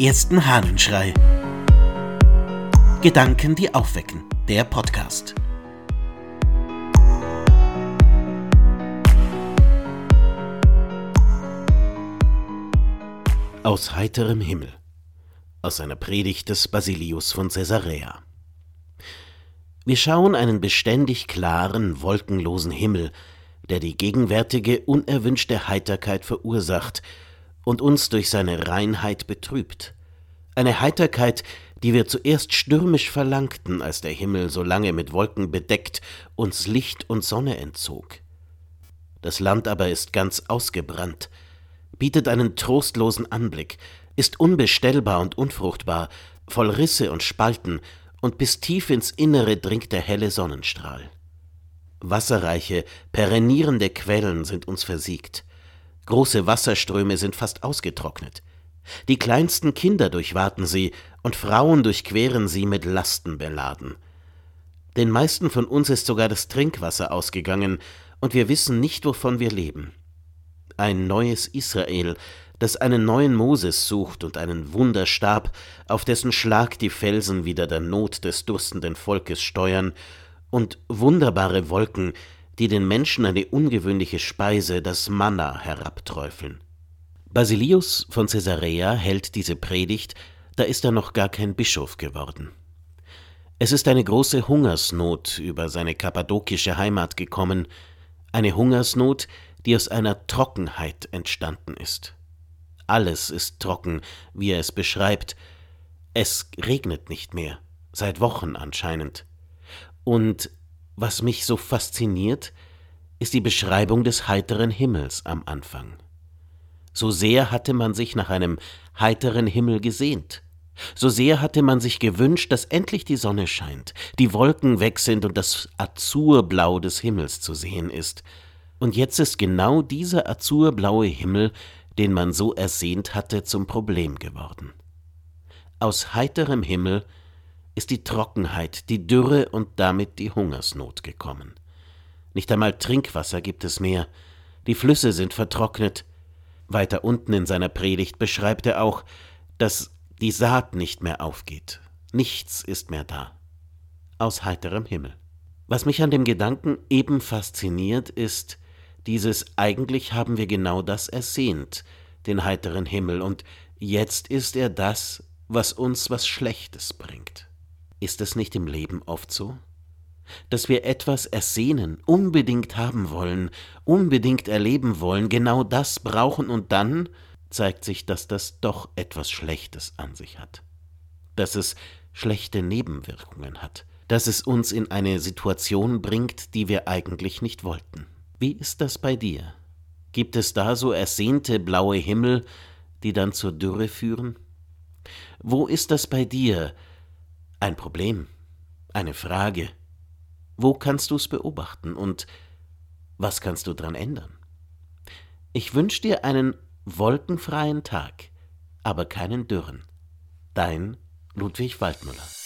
ersten Hahnenschrei. Gedanken, die aufwecken. Der Podcast. Aus heiterem Himmel. Aus einer Predigt des Basilius von Caesarea. Wir schauen einen beständig klaren, wolkenlosen Himmel, der die gegenwärtige unerwünschte Heiterkeit verursacht und uns durch seine Reinheit betrübt. Eine Heiterkeit, die wir zuerst stürmisch verlangten, als der Himmel so lange mit Wolken bedeckt uns Licht und Sonne entzog. Das Land aber ist ganz ausgebrannt, bietet einen trostlosen Anblick, ist unbestellbar und unfruchtbar, voll Risse und Spalten, und bis tief ins Innere dringt der helle Sonnenstrahl. Wasserreiche, perennierende Quellen sind uns versiegt. Große Wasserströme sind fast ausgetrocknet. Die kleinsten Kinder durchwaten sie, und Frauen durchqueren sie mit Lasten beladen. Den meisten von uns ist sogar das Trinkwasser ausgegangen, und wir wissen nicht, wovon wir leben. Ein neues Israel, das einen neuen Moses sucht und einen Wunderstab, auf dessen Schlag die Felsen wieder der Not des durstenden Volkes steuern, und wunderbare Wolken, die den Menschen eine ungewöhnliche Speise, das Manna, herabträufeln. Basilius von Caesarea hält diese Predigt, da ist er noch gar kein Bischof geworden. Es ist eine große Hungersnot über seine kappadokische Heimat gekommen, eine Hungersnot, die aus einer Trockenheit entstanden ist. Alles ist trocken, wie er es beschreibt. Es regnet nicht mehr, seit Wochen anscheinend. Und was mich so fasziniert, ist die Beschreibung des heiteren Himmels am Anfang. So sehr hatte man sich nach einem heiteren Himmel gesehnt. So sehr hatte man sich gewünscht, dass endlich die Sonne scheint, die Wolken weg sind und das Azurblau des Himmels zu sehen ist. Und jetzt ist genau dieser azurblaue Himmel, den man so ersehnt hatte, zum Problem geworden. Aus heiterem Himmel ist die Trockenheit, die Dürre und damit die Hungersnot gekommen. Nicht einmal Trinkwasser gibt es mehr, die Flüsse sind vertrocknet. Weiter unten in seiner Predigt beschreibt er auch, dass die Saat nicht mehr aufgeht, nichts ist mehr da. Aus heiterem Himmel. Was mich an dem Gedanken eben fasziniert, ist dieses eigentlich haben wir genau das ersehnt, den heiteren Himmel, und jetzt ist er das, was uns was Schlechtes bringt. Ist es nicht im Leben oft so? Dass wir etwas ersehnen, unbedingt haben wollen, unbedingt erleben wollen, genau das brauchen und dann zeigt sich, dass das doch etwas Schlechtes an sich hat. Dass es schlechte Nebenwirkungen hat, dass es uns in eine Situation bringt, die wir eigentlich nicht wollten. Wie ist das bei dir? Gibt es da so ersehnte blaue Himmel, die dann zur Dürre führen? Wo ist das bei dir, ein Problem, eine Frage. Wo kannst du es beobachten und was kannst du dran ändern? Ich wünsche dir einen wolkenfreien Tag, aber keinen dürren. Dein Ludwig Waldmüller.